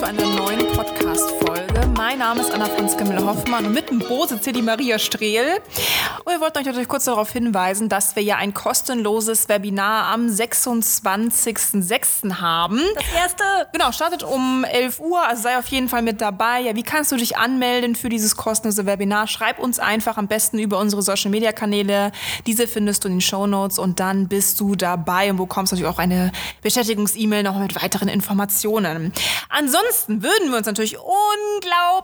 Zu einer neuen. Mein Name ist Anna Franziska Müller-Hoffmann und mit dem Bo sitzt hier die Maria Strehl. Und wir wollten euch natürlich kurz darauf hinweisen, dass wir ja ein kostenloses Webinar am 26.06. haben. Das erste. Genau, startet um 11 Uhr, also sei auf jeden Fall mit dabei. Ja, wie kannst du dich anmelden für dieses kostenlose Webinar? Schreib uns einfach am besten über unsere Social Media Kanäle. Diese findest du in den Show Notes und dann bist du dabei und bekommst natürlich auch eine Bestätigungs-E-Mail noch mit weiteren Informationen. Ansonsten würden wir uns natürlich unglaublich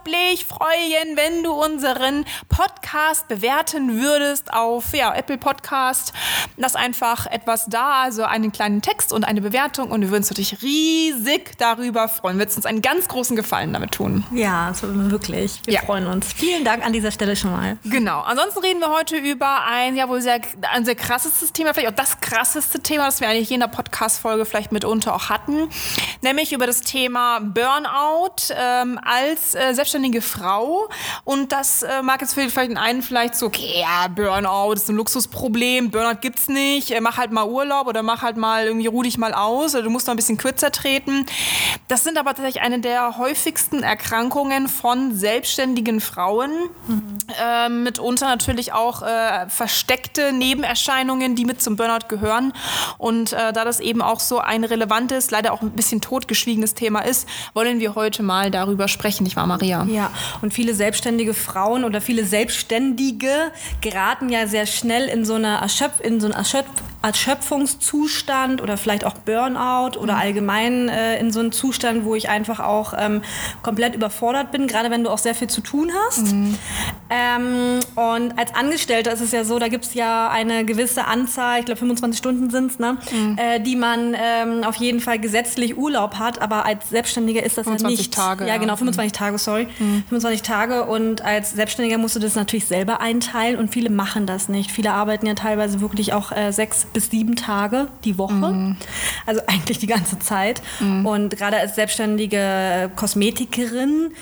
freuen, wenn du unseren Podcast bewerten würdest würdest auf ja, Apple Podcast. Lass einfach etwas da, also einen kleinen Text und eine Bewertung und wir würden uns natürlich riesig darüber freuen. Wir würden uns einen ganz großen Gefallen damit tun. Ja, also wirklich. Wir ja. freuen uns. Vielen Dank an dieser Stelle schon mal. Genau. Ansonsten reden wir heute über ein ja wohl sehr, ein sehr krassestes Thema, vielleicht auch das krasseste Thema, das wir eigentlich in der Podcast-Folge vielleicht mitunter auch hatten, nämlich über das Thema Burnout ähm, als äh, selbstständige Frau. Und das äh, mag jetzt vielleicht den einen vielleicht so, okay, ja, Burnout ist ein Luxusproblem, Burnout gibt's nicht, äh, mach halt mal Urlaub oder mach halt mal irgendwie ruh dich mal aus oder du musst noch ein bisschen kürzer treten. Das sind aber tatsächlich eine der häufigsten Erkrankungen von selbstständigen Frauen. Mhm. Äh, mitunter natürlich auch äh, versteckte Nebenerscheinungen, die mit zum Burnout gehören. Und äh, da das eben auch so ein relevantes, leider auch ein bisschen totgeschwiegenes Thema ist, wollen wir heute mal darüber sprechen, nicht wahr, Maria? Ja, und viele selbstständige Frauen oder viele Selbstständige geraten ja sehr schnell in so eine Erschöpf in so einen Erschöpf Erschöpfungszustand oder vielleicht auch Burnout oder mhm. allgemein äh, in so einen Zustand, wo ich einfach auch ähm, komplett überfordert bin, gerade wenn du auch sehr viel zu tun hast. Mhm. Ähm, und als Angestellter ist es ja so, da gibt es ja eine gewisse Anzahl, ich glaube 25 Stunden sind es, ne, mhm. äh, die man ähm, auf jeden Fall gesetzlich Urlaub hat, aber als Selbstständiger ist das 25 ja nicht. Tage. Ja, genau, 25 mhm. Tage, sorry. 25 mhm. Tage und als Selbstständiger musst du das natürlich selber einteilen und viele machen das nicht. Viele arbeiten ja teilweise wirklich auch äh, sechs bis sieben Tage die Woche. Mhm. Also eigentlich die ganze Zeit. Mhm. Und gerade als selbstständige Kosmetikerin,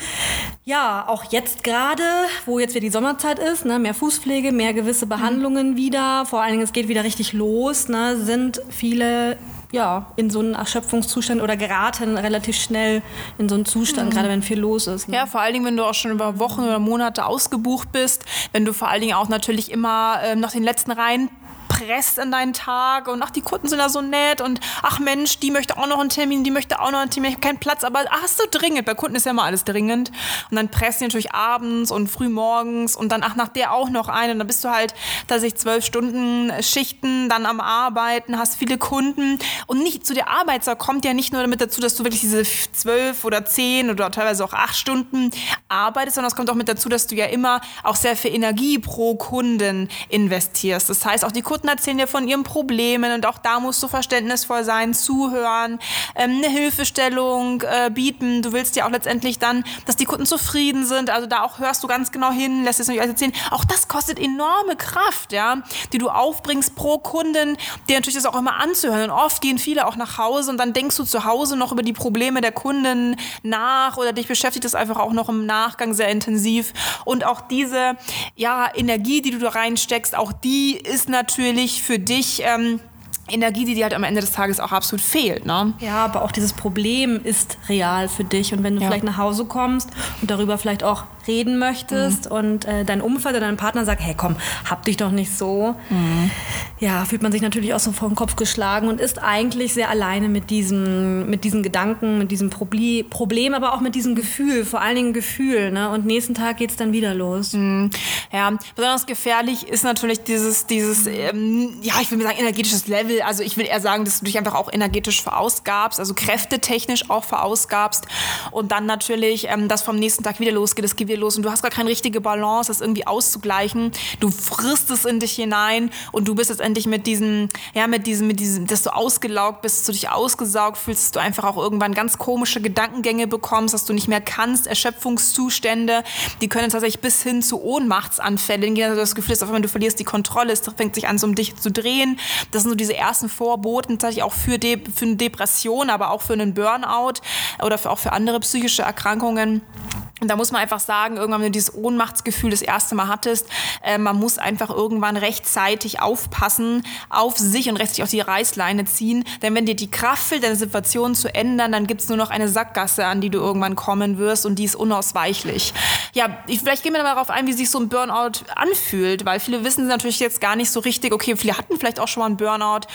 ja, auch jetzt gerade, wo jetzt wieder die Sommerzeit ist, ne, mehr Fußpflege, mehr gewisse Behandlungen mhm. wieder, vor allen Dingen es geht wieder richtig los, ne, sind viele ja, in so einen Erschöpfungszustand oder geraten relativ schnell in so einen Zustand, mhm. gerade wenn viel los ist. Ne? Ja, vor allen Dingen, wenn du auch schon über Wochen oder Monate ausgebucht bist, wenn du vor allen Dingen auch natürlich immer ähm, noch den letzten Reihen presst in deinen Tag und ach, die Kunden sind da so nett und ach Mensch, die möchte auch noch einen Termin, die möchte auch noch einen Termin, ich habe keinen Platz, aber ach, ist so dringend. Bei Kunden ist ja immer alles dringend. Und dann pressen die natürlich abends und früh morgens und dann ach, nach der auch noch eine. Und dann bist du halt tatsächlich zwölf Stunden Schichten dann am Arbeiten, hast viele Kunden und nicht zu der Arbeitszeit kommt ja nicht nur damit dazu, dass du wirklich diese zwölf oder zehn oder teilweise auch acht Stunden arbeitest, sondern es kommt auch mit dazu, dass du ja immer auch sehr viel Energie pro Kunden investierst. Das heißt, auch die Kunden Kunden erzählen dir von ihren Problemen und auch da musst du verständnisvoll sein, zuhören, ähm, eine Hilfestellung äh, bieten. Du willst ja auch letztendlich dann, dass die Kunden zufrieden sind. Also da auch hörst du ganz genau hin, lässt es nicht alles erzählen. Auch das kostet enorme Kraft, ja, die du aufbringst pro Kunden, dir natürlich das auch immer anzuhören. Und oft gehen viele auch nach Hause und dann denkst du zu Hause noch über die Probleme der Kunden nach oder dich beschäftigt das einfach auch noch im Nachgang sehr intensiv. Und auch diese ja, Energie, die du da reinsteckst, auch die ist natürlich natürlich für dich ähm, Energie, die dir halt am Ende des Tages auch absolut fehlt. Ne? Ja, aber auch dieses Problem ist real für dich. Und wenn du ja. vielleicht nach Hause kommst und darüber vielleicht auch reden möchtest mhm. und äh, dein Umfeld oder dein Partner sagt, hey komm, hab dich doch nicht so, mhm. ja, fühlt man sich natürlich auch so vor den Kopf geschlagen und ist eigentlich sehr alleine mit diesem, mit diesen Gedanken, mit diesem Proble Problem, aber auch mit diesem Gefühl, vor allen Dingen Gefühl. Ne? Und nächsten Tag geht es dann wieder los. Mhm. Ja, besonders gefährlich ist natürlich dieses, dieses ähm, ja, ich will mir sagen, energetisches Level will, also ich will eher sagen, dass du dich einfach auch energetisch verausgabst, also kräftetechnisch auch verausgabst und dann natürlich ähm, das vom nächsten Tag wieder losgeht. Es geht viel los und du hast gar keine richtige Balance, das irgendwie auszugleichen. Du frisst es in dich hinein und du bist jetzt endlich mit diesem, ja, mit diesem, mit diesem, dass du ausgelaugt bist, dass du dich ausgesaugt fühlst, dass du einfach auch irgendwann ganz komische Gedankengänge bekommst, dass du nicht mehr kannst, Erschöpfungszustände, die können tatsächlich bis hin zu Ohnmachtsanfällen gehen. Also das Gefühl ist, auf einmal du verlierst die Kontrolle, es fängt sich an, so um dich zu drehen. Das sind so diese ersten Vorboten, tatsächlich auch für, De für eine Depression, aber auch für einen Burnout oder für, auch für andere psychische Erkrankungen. Und da muss man einfach sagen, irgendwann, wenn du dieses Ohnmachtsgefühl das erste Mal hattest, äh, man muss einfach irgendwann rechtzeitig aufpassen auf sich und rechtzeitig auch die Reißleine ziehen. Denn wenn dir die Kraft fehlt, deine Situation zu ändern, dann gibt es nur noch eine Sackgasse, an die du irgendwann kommen wirst und die ist unausweichlich. Ja, ich, vielleicht gehen wir darauf ein, wie sich so ein Burnout anfühlt, weil viele wissen natürlich jetzt gar nicht so richtig, okay, viele hatten vielleicht auch schon mal einen Burnout.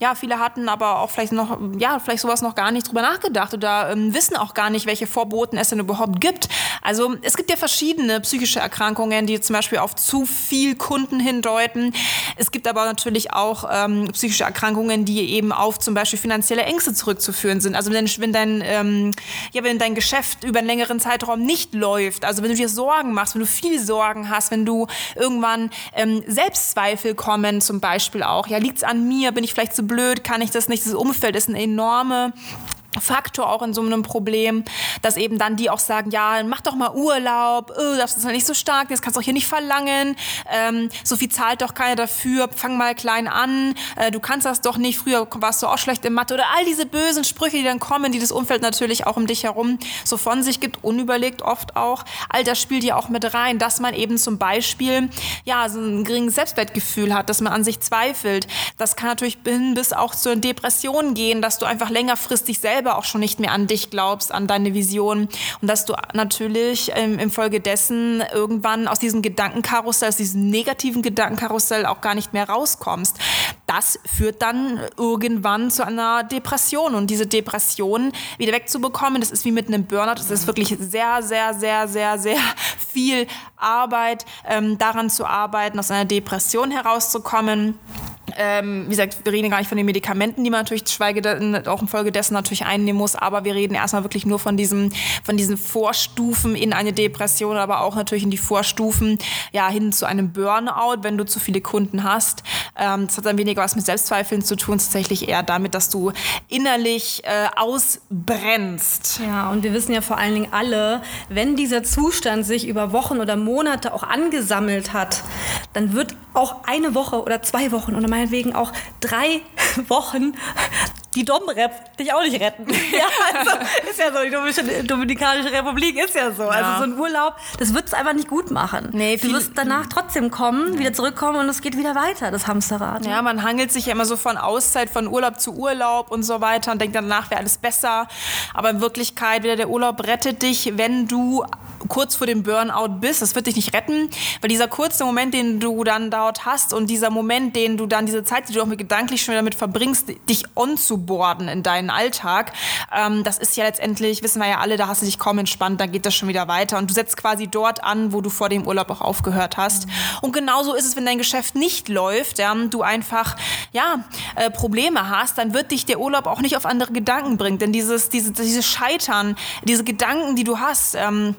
Ja, viele hatten aber auch vielleicht noch, ja, vielleicht sowas noch gar nicht drüber nachgedacht oder ähm, wissen auch gar nicht, welche Vorboten es denn überhaupt gibt. Also es gibt ja verschiedene psychische Erkrankungen, die zum Beispiel auf zu viel Kunden hindeuten. Es gibt aber natürlich auch ähm, psychische Erkrankungen, die eben auf zum Beispiel finanzielle Ängste zurückzuführen sind. Also wenn, wenn, dein, ähm, ja, wenn dein Geschäft über einen längeren Zeitraum nicht läuft, also wenn du dir Sorgen machst, wenn du viel Sorgen hast, wenn du irgendwann ähm, Selbstzweifel kommen zum Beispiel auch, ja, liegt es an mir, bin ich vielleicht zu blöd, kann ich das nicht, das Umfeld ist eine enorme Faktor auch in so einem Problem, dass eben dann die auch sagen, ja, mach doch mal Urlaub, oh, das ist nicht so stark, das kannst du auch hier nicht verlangen, ähm, so viel zahlt doch keiner dafür, fang mal klein an, äh, du kannst das doch nicht, früher warst du auch schlecht im Mathe oder all diese bösen Sprüche, die dann kommen, die das Umfeld natürlich auch um dich herum so von sich gibt, unüberlegt oft auch, all das spielt ja auch mit rein, dass man eben zum Beispiel, ja, so ein geringes Selbstwertgefühl hat, dass man an sich zweifelt, das kann natürlich hin bis auch zur Depression gehen, dass du einfach längerfristig selber selber auch schon nicht mehr an dich glaubst, an deine Vision und dass du natürlich ähm, infolgedessen irgendwann aus diesem Gedankenkarussell, aus diesem negativen Gedankenkarussell auch gar nicht mehr rauskommst. Das führt dann irgendwann zu einer Depression und diese Depression wieder wegzubekommen, das ist wie mit einem Burnout, das ist wirklich sehr, sehr, sehr, sehr, sehr viel Arbeit, ähm, daran zu arbeiten, aus einer Depression herauszukommen. Ähm, wie gesagt, wir reden gar nicht von den Medikamenten, die man natürlich schweige auch infolgedessen natürlich einnehmen muss, aber wir reden erstmal wirklich nur von diesem, von diesen Vorstufen in eine Depression, aber auch natürlich in die Vorstufen ja hin zu einem Burnout, wenn du zu viele Kunden hast. Ähm, das hat dann weniger was mit Selbstzweifeln zu tun, tatsächlich eher damit, dass du innerlich äh, ausbrennst. Ja, und wir wissen ja vor allen Dingen alle, wenn dieser Zustand sich über Wochen oder Monate auch angesammelt hat, dann wird auch eine Woche oder zwei Wochen oder meinetwegen auch drei Wochen die Domrep dich auch nicht retten. ja, also, ist ja so, die Dominikanische Republik ist ja so. Also ja. Also so ein Urlaub, das wird es einfach nicht gut machen. Nee, du wirst danach trotzdem kommen, wieder zurückkommen und es geht wieder weiter, das Hamsterrad. Ja, man hangelt sich ja immer so von Auszeit, von Urlaub zu Urlaub und so weiter und denkt danach wäre alles besser. Aber in Wirklichkeit, wieder der Urlaub rettet dich, wenn du kurz vor dem Burnout bist. Das wird dich nicht retten, weil dieser kurze Moment, den du dann dort hast und dieser Moment, den du dann, diese Zeit, die du auch mit gedanklich schon damit verbringst, dich on zu einzuborden in deinen Alltag. Ähm, das ist ja letztendlich, wissen wir ja alle, da hast du dich kaum entspannt, dann geht das schon wieder weiter. Und du setzt quasi dort an, wo du vor dem Urlaub auch aufgehört hast. Und genauso ist es, wenn dein Geschäft nicht läuft, ja, du einfach ja, äh, Probleme hast, dann wird dich der Urlaub auch nicht auf andere Gedanken bringen. Denn dieses, diese, dieses Scheitern, diese Gedanken, die du hast, ähm,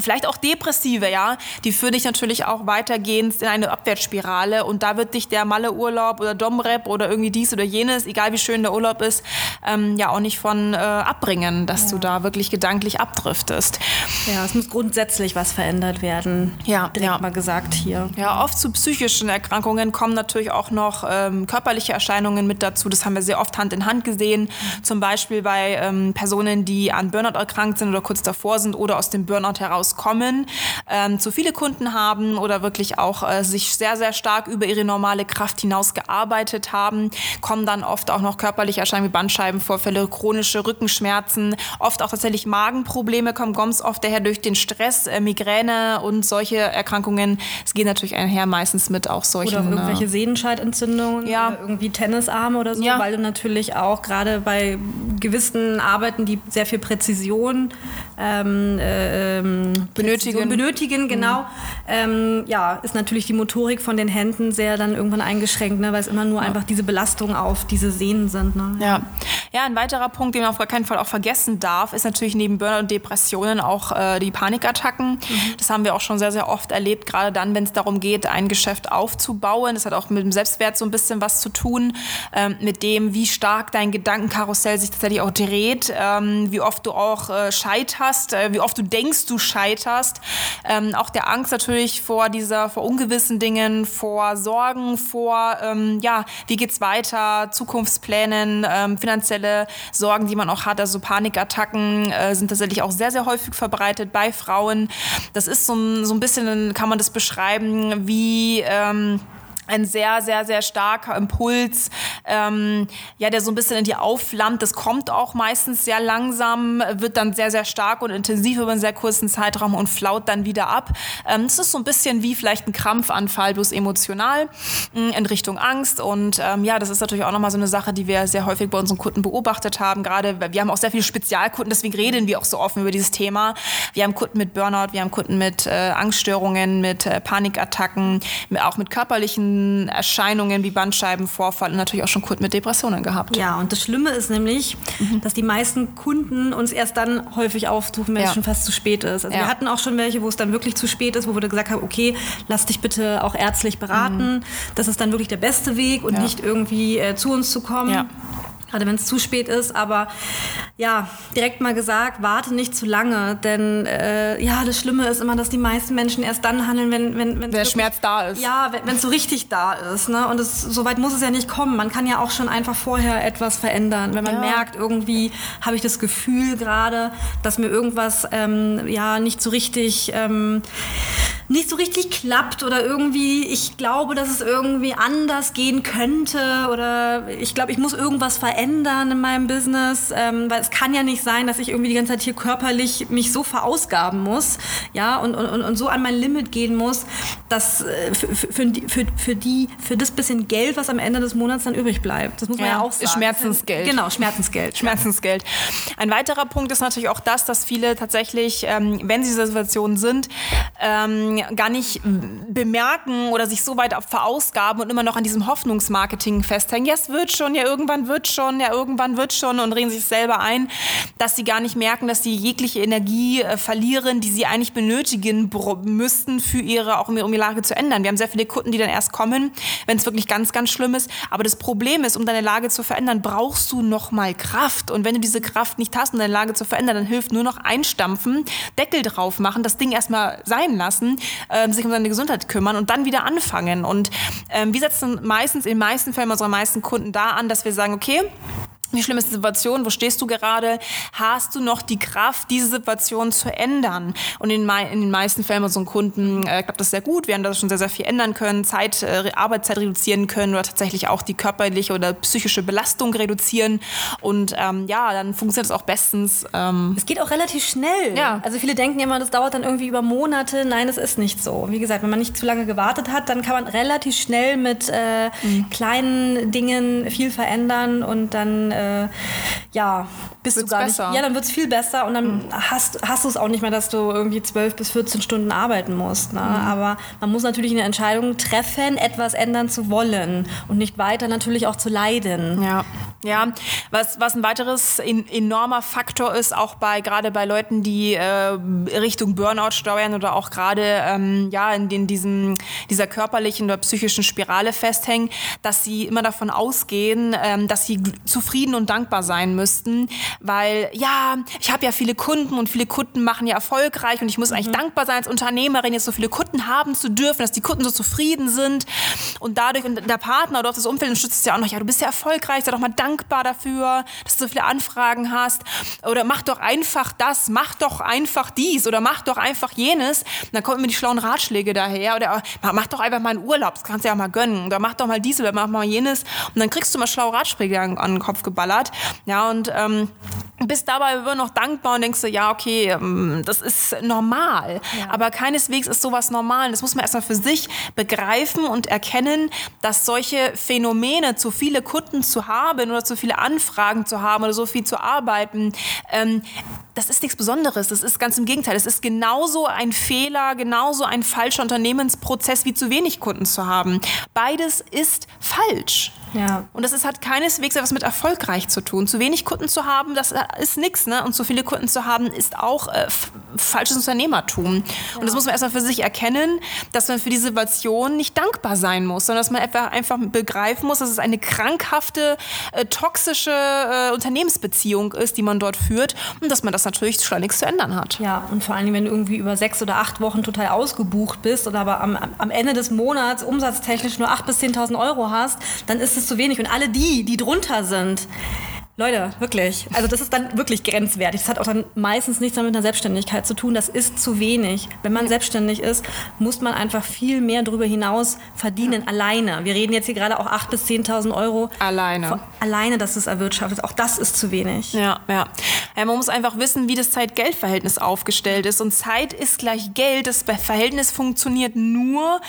vielleicht auch Depressive, ja, die führen dich natürlich auch weitergehend in eine Abwärtsspirale und da wird dich der Malle-Urlaub oder Domrep oder irgendwie dies oder jenes, egal wie schön der Urlaub ist, ähm, ja auch nicht von äh, abbringen, dass ja. du da wirklich gedanklich abdriftest. Ja, es muss grundsätzlich was verändert werden. Ja, direkt ja. mal gesagt hier. Ja, oft zu psychischen Erkrankungen kommen natürlich auch noch ähm, körperliche Erscheinungen mit dazu. Das haben wir sehr oft Hand in Hand gesehen. Mhm. Zum Beispiel bei ähm, Personen, die an Burnout erkrankt sind oder kurz davor sind oder aus dem Burnout heraus rauskommen, ähm, zu viele Kunden haben oder wirklich auch äh, sich sehr, sehr stark über ihre normale Kraft hinaus gearbeitet haben, kommen dann oft auch noch körperliche Erscheinungen wie Bandscheibenvorfälle, chronische Rückenschmerzen, oft auch tatsächlich Magenprobleme kommen ganz oft daher durch den Stress, äh, Migräne und solche Erkrankungen. Es geht natürlich einher meistens mit auch solchen. Oder irgendwelche äh, Sehnenscheidentzündungen ja. irgendwie Tennisarme oder so, ja. weil du natürlich auch gerade bei gewissen Arbeiten, die sehr viel Präzision ähm, äh, ähm, benötigen. benötigen, genau. Mhm. Ähm, ja, ist natürlich die Motorik von den Händen sehr dann irgendwann eingeschränkt, ne, weil es immer nur ja. einfach diese Belastung auf diese Sehnen sind. Ne? Ja. ja, ein weiterer Punkt, den man auf gar keinen Fall auch vergessen darf, ist natürlich neben Burnout und Depressionen auch äh, die Panikattacken. Mhm. Das haben wir auch schon sehr, sehr oft erlebt, gerade dann, wenn es darum geht, ein Geschäft aufzubauen. Das hat auch mit dem Selbstwert so ein bisschen was zu tun, ähm, mit dem, wie stark dein Gedankenkarussell sich tatsächlich auch dreht, ähm, wie oft du auch äh, scheiterst, äh, wie oft du denkst, du scheiterst. Ähm, auch der Angst natürlich vor dieser, vor ungewissen Dingen, vor Sorgen, vor, ähm, ja, wie geht's weiter, Zukunftsplänen, ähm, finanzielle Sorgen, die man auch hat. Also Panikattacken äh, sind tatsächlich auch sehr, sehr häufig verbreitet bei Frauen. Das ist so so ein bisschen, kann man das beschreiben, wie ähm, ein sehr, sehr, sehr starker Impuls, ähm, ja, der so ein bisschen in dir aufflammt. Das kommt auch meistens sehr langsam, wird dann sehr, sehr stark und intensiv über einen sehr kurzen Zeitraum und flaut dann wieder ab. Ähm, das ist so ein bisschen wie vielleicht ein Krampfanfall, bloß emotional mh, mm, in Richtung Angst. Und ähm, ja, das ist natürlich auch nochmal so eine Sache, die wir sehr häufig bei unseren Kunden beobachtet haben. Gerade, wir haben auch sehr viele Spezialkunden, deswegen reden wir auch so offen über dieses Thema. Wir haben Kunden mit Burnout, wir haben Kunden mit äh, Angststörungen, mit äh, Panikattacken, auch mit körperlichen Erscheinungen wie Bandscheibenvorfall und natürlich auch schon Kunden mit Depressionen gehabt. Ja, und das Schlimme ist nämlich, mhm. dass die meisten Kunden uns erst dann häufig aufsuchen, wenn ja. es schon fast zu spät ist. Also ja. wir hatten auch schon welche, wo es dann wirklich zu spät ist, wo wir gesagt haben, okay, lass dich bitte auch ärztlich beraten. Mhm. Das ist dann wirklich der beste Weg und ja. nicht irgendwie äh, zu uns zu kommen gerade wenn es zu spät ist. Aber ja, direkt mal gesagt, warte nicht zu lange, denn äh, ja, das Schlimme ist immer, dass die meisten Menschen erst dann handeln, wenn wenn, wenn der wirklich, Schmerz da ist. Ja, wenn es so richtig da ist. Ne? Und es, so weit muss es ja nicht kommen. Man kann ja auch schon einfach vorher etwas verändern, wenn man ja. merkt, irgendwie habe ich das Gefühl gerade, dass mir irgendwas ähm, ja nicht so richtig ähm, nicht so richtig klappt oder irgendwie ich glaube, dass es irgendwie anders gehen könnte oder ich glaube, ich muss irgendwas verändern in meinem Business, ähm, weil es kann ja nicht sein, dass ich irgendwie die ganze Zeit hier körperlich mich so verausgaben muss, ja, und, und, und so an mein Limit gehen muss, dass äh, für, für, für, für, die, für das bisschen Geld, was am Ende des Monats dann übrig bleibt. Das muss man ja, ja auch sagen. Schmerzensgeld. Genau, Schmerzensgeld. Schmerzensgeld. Ein weiterer Punkt ist natürlich auch das, dass viele tatsächlich, ähm, wenn sie in dieser Situation sind, ähm, gar nicht bemerken oder sich so weit verausgaben und immer noch an diesem Hoffnungsmarketing festhängen. Ja, es wird schon, ja, irgendwann wird schon, ja, irgendwann wird schon und reden sich selber ein, dass sie gar nicht merken, dass sie jegliche Energie äh, verlieren, die sie eigentlich benötigen müssten für ihre, auch um ihre Lage zu ändern. Wir haben sehr viele Kunden, die dann erst kommen, wenn es wirklich ganz, ganz schlimm ist. Aber das Problem ist, um deine Lage zu verändern, brauchst du noch mal Kraft. Und wenn du diese Kraft nicht hast, um deine Lage zu verändern, dann hilft nur noch einstampfen, Deckel drauf machen, das Ding erstmal sein lassen, ähm, sich um seine Gesundheit kümmern und dann wieder anfangen. Und ähm, wir setzen meistens, in den meisten Fällen unserer meisten Kunden da an, dass wir sagen, okay, wie schlimm ist die Situation? Wo stehst du gerade? Hast du noch die Kraft, diese Situation zu ändern? Und in, in den meisten Fällen bei unseren Kunden äh, klappt das sehr gut. Wir haben da schon sehr, sehr viel ändern können, Zeit, äh, Arbeitszeit reduzieren können oder tatsächlich auch die körperliche oder psychische Belastung reduzieren. Und ähm, ja, dann funktioniert es auch bestens. Ähm es geht auch relativ schnell. Ja. Also viele denken immer, das dauert dann irgendwie über Monate. Nein, es ist nicht so. Wie gesagt, wenn man nicht zu lange gewartet hat, dann kann man relativ schnell mit äh, mhm. kleinen Dingen viel verändern und dann äh, ja, bist wird's du gar besser. nicht. Ja, dann wird es viel besser und dann mhm. hast, hast du es auch nicht mehr, dass du irgendwie 12 bis 14 Stunden arbeiten musst. Ne? Mhm. Aber man muss natürlich eine Entscheidung treffen, etwas ändern zu wollen und nicht weiter natürlich auch zu leiden. Ja, ja. Was, was ein weiteres in, enormer Faktor ist, auch bei gerade bei Leuten, die äh, Richtung Burnout steuern oder auch gerade ähm, ja, in, in diesem, dieser körperlichen oder psychischen Spirale festhängen, dass sie immer davon ausgehen, ähm, dass sie zufrieden und dankbar sein müssten, weil ja, ich habe ja viele Kunden und viele Kunden machen ja erfolgreich und ich muss mhm. eigentlich dankbar sein als Unternehmerin, jetzt so viele Kunden haben zu dürfen, dass die Kunden so zufrieden sind. Und dadurch und der Partner oder auch das Umfeld unterstützt es ja auch noch, ja, du bist ja erfolgreich, sei doch mal dankbar dafür, dass du so viele Anfragen hast. Oder mach doch einfach das, mach doch einfach dies oder mach doch einfach jenes. Und dann kommen mir die schlauen Ratschläge daher oder mach doch einfach mal einen Urlaub, das kannst du ja auch mal gönnen. Oder mach doch mal dies oder mach mal jenes. Und dann kriegst du mal schlaue Ratschläge an, an den Kopf geballert. Ja, und ähm, bist dabei immer noch dankbar und denkst so, ja, okay, ähm, das ist normal. Ja. Aber keineswegs ist sowas normal. Das muss man erstmal für sich begreifen und erkennen, dass solche Phänomene, zu viele Kunden zu haben oder zu viele Anfragen zu haben oder so viel zu arbeiten, ähm, das ist nichts Besonderes. Das ist ganz im Gegenteil. Es ist genauso ein Fehler, genauso ein falscher Unternehmensprozess wie zu wenig Kunden zu haben. Beides ist falsch. Ja. Und das ist, hat keineswegs etwas mit erfolgreich zu tun. Zu wenig Kunden zu haben, das ist nichts. Ne? Und zu viele Kunden zu haben, ist auch äh, falsches Unternehmertum. Ja. Und das muss man erstmal für sich erkennen, dass man für die Situation nicht dankbar sein muss, sondern dass man einfach, einfach begreifen muss, dass es eine krankhafte, äh, toxische äh, Unternehmensbeziehung ist, die man dort führt und dass man das natürlich schleunigst zu ändern hat. Ja, und vor allem, wenn du irgendwie über sechs oder acht Wochen total ausgebucht bist oder aber am, am Ende des Monats umsatztechnisch nur 8.000 bis 10.000 Euro hast, dann ist es zu wenig. Und alle die, die drunter sind, Leute, wirklich. Also das ist dann wirklich grenzwertig. Das hat auch dann meistens nichts mehr mit einer Selbstständigkeit zu tun. Das ist zu wenig. Wenn man selbstständig ist, muss man einfach viel mehr darüber hinaus verdienen, ja. alleine. Wir reden jetzt hier gerade auch 8.000 bis 10.000 Euro. Alleine. alleine, dass es erwirtschaftet. Auch das ist zu wenig. Ja, ja. ja man muss einfach wissen, wie das Zeit-Geld-Verhältnis aufgestellt ist. Und Zeit ist gleich Geld. Das Verhältnis funktioniert nur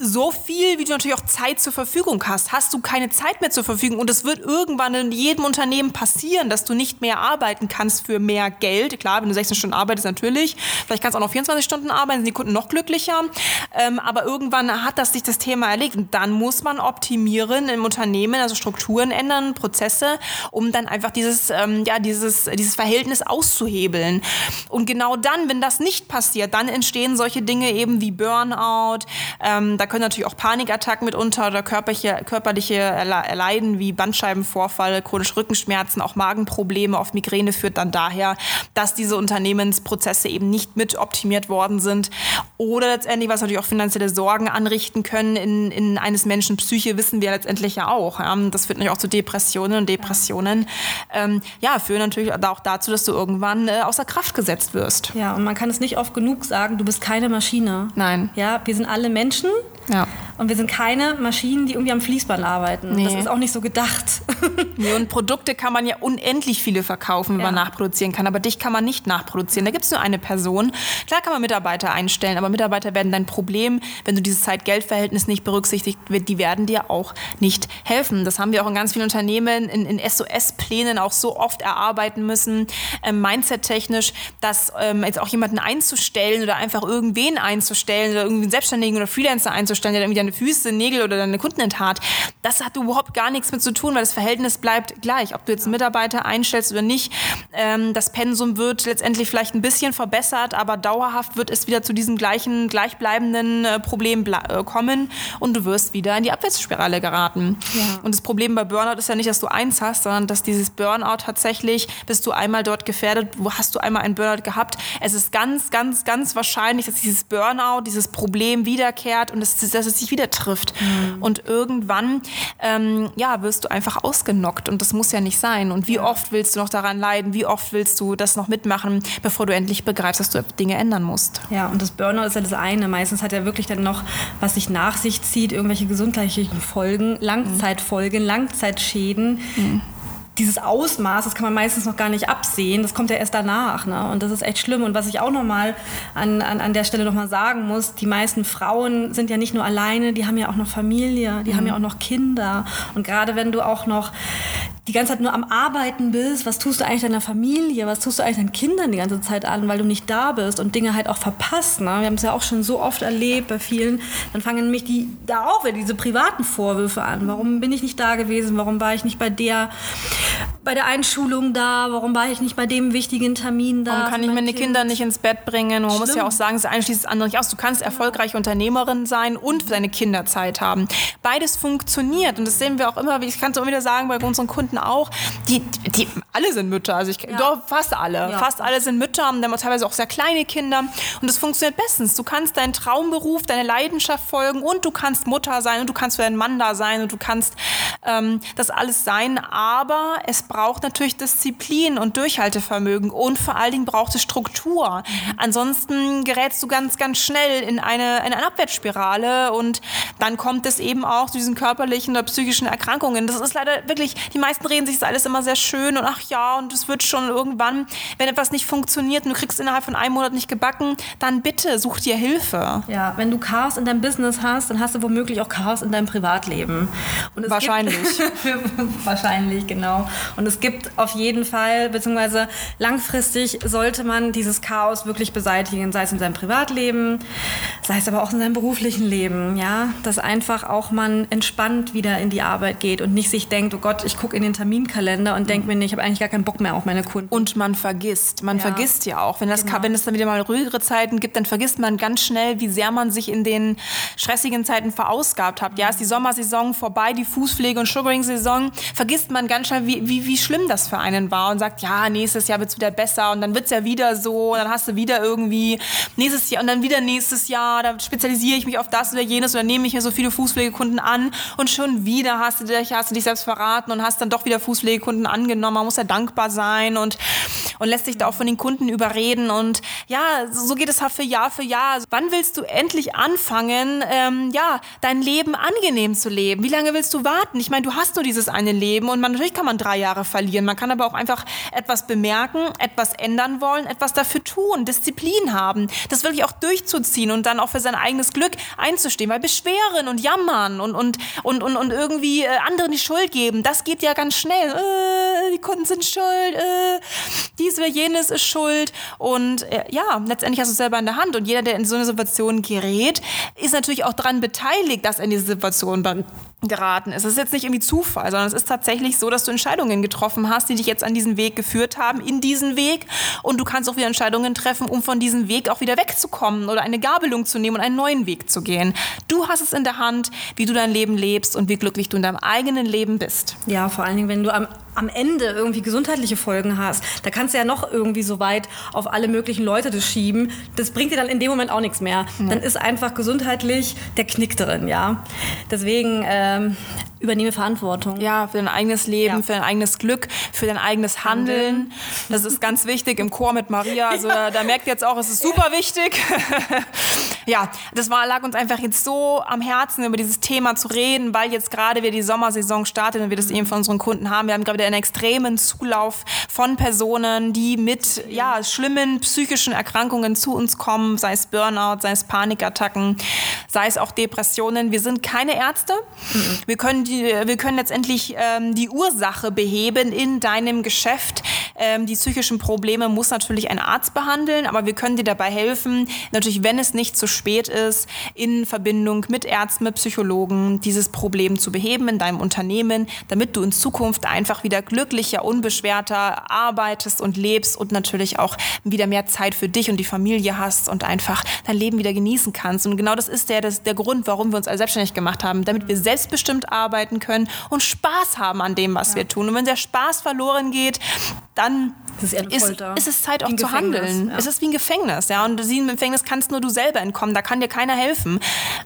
so viel, wie du natürlich auch Zeit zur Verfügung hast. Hast du keine Zeit mehr zur Verfügung und es wird irgendwann in jedem Unternehmen passieren, dass du nicht mehr arbeiten kannst für mehr Geld. Klar, wenn du 16 Stunden arbeitest, natürlich. Vielleicht kannst du auch noch 24 Stunden arbeiten, sind die Kunden noch glücklicher. Ähm, aber irgendwann hat das sich das Thema erlegt und dann muss man optimieren im Unternehmen, also Strukturen ändern, Prozesse, um dann einfach dieses, ähm, ja, dieses, dieses Verhältnis auszuhebeln. Und genau dann, wenn das nicht passiert, dann entstehen solche Dinge eben wie Burnout. Ähm, da können natürlich auch Panikattacken mitunter oder körperliche, körperliche Erleiden wie Bandscheibenvorfall, chronische Rückenschmerzen, auch Magenprobleme, oft Migräne führt dann daher, dass diese Unternehmensprozesse eben nicht mit optimiert worden sind. Oder letztendlich, was natürlich auch finanzielle Sorgen anrichten können in, in eines Menschen Psyche, wissen wir letztendlich ja auch. Ja. Das führt natürlich auch zu Depressionen und Depressionen. Ähm, ja, führen natürlich auch dazu, dass du irgendwann äh, außer Kraft gesetzt wirst. Ja, und man kann es nicht oft genug sagen, du bist keine Maschine. Nein. Ja, wir sind alle Menschen ja. Und wir sind keine Maschinen, die irgendwie am Fließband arbeiten. Nee. Das ist auch nicht so gedacht. Nee, und Produkte kann man ja unendlich viele verkaufen, wenn ja. man nachproduzieren kann. Aber dich kann man nicht nachproduzieren. Da gibt es nur eine Person. Klar kann man Mitarbeiter einstellen, aber Mitarbeiter werden dein Problem, wenn du dieses Zeit-Geld-Verhältnis nicht berücksichtigt, die werden dir auch nicht helfen. Das haben wir auch in ganz vielen Unternehmen in, in SOS-Plänen auch so oft erarbeiten müssen, ähm, Mindset-technisch, dass ähm, jetzt auch jemanden einzustellen oder einfach irgendwen einzustellen oder irgendwie einen Selbstständigen oder Freelancer einzustellen, der dann wieder deine Füße, Nägel oder deine Kunden enthaart, das hat überhaupt gar nichts mit zu tun, weil das Verhältnis bleibt gleich. Ob du jetzt einen Mitarbeiter einstellst oder nicht, ähm, das Pensum wird letztendlich vielleicht ein bisschen verbessert, aber dauerhaft wird es wieder zu diesem gleichen, gleichbleibenden äh, Problem äh, kommen und du wirst wieder in die Abwärtsspirale geraten. Ja. Und das Problem bei Burnout ist ja nicht, dass du eins hast, sondern dass dieses Burnout tatsächlich, bist du einmal dort gefährdet, wo hast du einmal einen Burnout gehabt. Es ist ganz, ganz, ganz wahrscheinlich, dass dieses Burnout, dieses Problem wiederkehrt und dass, dass es sich wieder trifft. Mhm. Und irgendwann, ähm, ja, wirst du einfach ausgenockt und das muss ja nicht sein. Und wie oft willst du noch daran leiden? Wie oft willst du das noch mitmachen, bevor du endlich begreifst, dass du Dinge ändern musst? Ja, und das Burnout ist ja das eine. Meistens hat er wirklich dann noch, was sich nach sich zieht, irgendwelche gesundheitlichen Folgen, Langzeitfolgen, Langzeitschäden. Mhm dieses Ausmaß, das kann man meistens noch gar nicht absehen. Das kommt ja erst danach. Ne? Und das ist echt schlimm. Und was ich auch nochmal an, an, an der Stelle nochmal sagen muss, die meisten Frauen sind ja nicht nur alleine, die haben ja auch noch Familie, die mhm. haben ja auch noch Kinder. Und gerade wenn du auch noch die ganze Zeit nur am Arbeiten bist, was tust du eigentlich deiner Familie, was tust du eigentlich deinen Kindern die ganze Zeit an, weil du nicht da bist und Dinge halt auch verpasst. Ne? Wir haben es ja auch schon so oft erlebt bei vielen. Dann fangen nämlich die da auch wieder diese privaten Vorwürfe an. Warum bin ich nicht da gewesen? Warum war ich nicht bei der bei der Einschulung da? Warum war ich nicht bei dem wichtigen Termin da? Warum kann ich meine kind? Kinder nicht ins Bett bringen? Man muss ja auch sagen, es einschließt das andere nicht aus. Du kannst erfolgreiche Unternehmerin sein und deine Kinderzeit haben. Beides funktioniert und das sehen wir auch immer. Ich kann es auch wieder sagen bei unseren Kunden auch. Die, die alle sind Mütter. Also ich, ja. doch, fast alle. Ja. Fast alle sind Mütter, haben dann teilweise auch sehr kleine Kinder und das funktioniert bestens. Du kannst deinen Traumberuf, deine Leidenschaft folgen und du kannst Mutter sein und du kannst für deinen Mann da sein und du kannst ähm, das alles sein, aber es braucht natürlich Disziplin und Durchhaltevermögen und vor allen Dingen braucht es Struktur. Ansonsten gerätst du ganz, ganz schnell in eine, in eine Abwärtsspirale und dann kommt es eben auch zu diesen körperlichen oder psychischen Erkrankungen. Das ist leider wirklich, die meisten reden sich das alles immer sehr schön und ach ja, und es wird schon irgendwann, wenn etwas nicht funktioniert und du kriegst innerhalb von einem Monat nicht gebacken, dann bitte such dir Hilfe. Ja, wenn du Chaos in deinem Business hast, dann hast du womöglich auch Chaos in deinem Privatleben. wahrscheinlich. wahrscheinlich, genau. Und es gibt auf jeden Fall, beziehungsweise langfristig sollte man dieses Chaos wirklich beseitigen, sei es in seinem Privatleben, sei es aber auch in seinem beruflichen Leben, ja, dass einfach auch man entspannt wieder in die Arbeit geht und nicht sich denkt, oh Gott, ich gucke in den Terminkalender und denke mir, nee, ich habe eigentlich gar keinen Bock mehr auf meine Kunden. Und man vergisst, man ja. vergisst ja auch, wenn, das, genau. wenn es dann wieder mal ruhigere Zeiten gibt, dann vergisst man ganz schnell, wie sehr man sich in den stressigen Zeiten verausgabt hat. Ja, ist die Sommersaison vorbei, die Fußpflege- und Sugaring-Saison, vergisst man ganz schnell, wie, wie, wie schlimm das für einen war und sagt, ja, nächstes Jahr wird es wieder besser und dann wird es ja wieder so und dann hast du wieder irgendwie nächstes Jahr und dann wieder nächstes Jahr, da spezialisiere ich mich auf das oder jenes oder nehme ich mir so viele Fußpflegekunden an und schon wieder hast du dich, hast du dich selbst verraten und hast dann doch wieder Fußpflegekunden angenommen. Man muss ja dankbar sein und, und lässt sich da auch von den Kunden überreden und ja, so geht es halt für Jahr für Jahr. Wann willst du endlich anfangen, ähm, ja, dein Leben angenehm zu leben? Wie lange willst du warten? Ich meine, du hast nur dieses eine Leben und man, natürlich kann man drei Jahre verlieren. Man kann aber auch einfach etwas bemerken, etwas ändern wollen, etwas dafür tun, Disziplin haben, das wirklich auch durchzuziehen und dann auch für sein eigenes Glück einzustehen. Weil beschweren und jammern und, und, und, und, und irgendwie äh, anderen die Schuld geben, das geht ja ganz schnell. Äh, die Kunden sind schuld, äh, dies oder jenes ist schuld. Und äh, ja, letztendlich hast du es selber in der Hand. Und jeder, der in so eine Situation gerät, ist natürlich auch daran beteiligt, dass er in diese Situation geraten ist. Es ist jetzt nicht irgendwie Zufall, sondern es ist tatsächlich so, dass du Entscheidungen getroffen hast, die dich jetzt an diesen Weg geführt haben, in diesen Weg. Und du kannst auch wieder Entscheidungen treffen, um von diesem Weg auch wieder wegzukommen oder eine Gabelung zu nehmen und einen neuen Weg zu gehen. Du hast es in der Hand, wie du dein Leben lebst und wie glücklich du in deinem eigenen Leben bist. Ja, vor allen Dingen, wenn du am, am Ende irgendwie gesundheitliche Folgen hast, da kannst du ja noch irgendwie so weit auf alle möglichen Leute das schieben. Das bringt dir dann in dem Moment auch nichts mehr. Mhm. Dann ist einfach gesundheitlich der Knick drin, ja. Deswegen ähm, übernehme Verantwortung. Ja, für dein eigenes Leben, ja. für dein eigenes Glück, für dein eigenes Handeln. Das ist ganz wichtig im Chor mit Maria. Also ja. da, da, merkt ihr jetzt auch, es ist super wichtig. ja, das war, lag uns einfach jetzt so am Herzen, über dieses Thema zu reden, weil jetzt gerade wir die Sommersaison startet und wir das mhm. eben von unseren Kunden haben. Wir haben gerade einen extremen Zulauf von Personen, die mit ja, schlimmen psychischen Erkrankungen zu uns kommen, sei es Burnout, sei es Panikattacken, sei es auch Depressionen. Wir sind keine Ärzte. Mhm. Wir können die, wir können letztendlich ähm, die Ursache beheben in deinem Geschäft. Ähm, die psychischen Probleme muss natürlich ein Arzt behandeln, aber wir können dir dabei helfen, natürlich, wenn es nicht zu spät ist, in Verbindung mit Ärzten, mit Psychologen, dieses Problem zu beheben in deinem Unternehmen, damit du in Zukunft einfach wieder glücklicher, unbeschwerter arbeitest und lebst und natürlich auch wieder mehr Zeit für dich und die Familie hast und einfach dein Leben wieder genießen kannst. Und genau das ist der, das, der Grund, warum wir uns alle selbstständig gemacht haben, damit wir selbstbestimmt arbeiten können und Spaß haben an dem, was ja. wir tun. Und wenn der Spaß verloren geht, dann ist, ist, ist, es Zeit auch zu handeln. Ja. Es ist wie ein Gefängnis, ja. Und im Gefängnis kannst nur du selber entkommen. Da kann dir keiner helfen.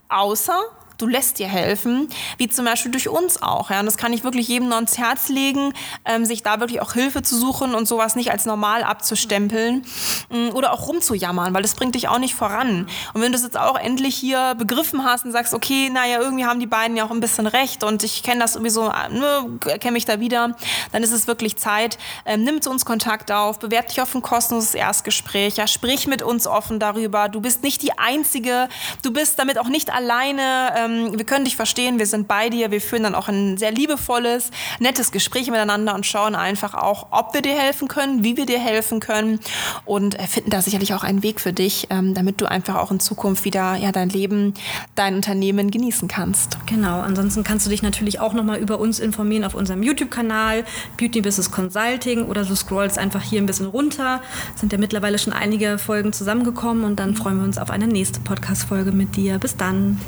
Außer du lässt dir helfen, wie zum Beispiel durch uns auch. Ja? Und das kann ich wirklich jedem nur ans Herz legen, ähm, sich da wirklich auch Hilfe zu suchen und sowas nicht als normal abzustempeln ähm, oder auch rumzujammern, weil das bringt dich auch nicht voran. Und wenn du das jetzt auch endlich hier begriffen hast und sagst, okay, naja, irgendwie haben die beiden ja auch ein bisschen recht und ich kenne das sowieso, ne, kenne mich da wieder, dann ist es wirklich Zeit, ähm, nimm zu uns Kontakt auf, bewerb dich auf ein kostenloses Erstgespräch, ja, sprich mit uns offen darüber. Du bist nicht die Einzige, du bist damit auch nicht alleine, ähm, ähm, wir können dich verstehen, wir sind bei dir, wir führen dann auch ein sehr liebevolles, nettes Gespräch miteinander und schauen einfach auch, ob wir dir helfen können, wie wir dir helfen können und äh, finden da sicherlich auch einen Weg für dich, ähm, damit du einfach auch in Zukunft wieder ja, dein Leben, dein Unternehmen genießen kannst. Genau, ansonsten kannst du dich natürlich auch nochmal über uns informieren auf unserem YouTube-Kanal Beauty Business Consulting oder du scrollst einfach hier ein bisschen runter. Sind ja mittlerweile schon einige Folgen zusammengekommen und dann freuen wir uns auf eine nächste Podcast-Folge mit dir. Bis dann.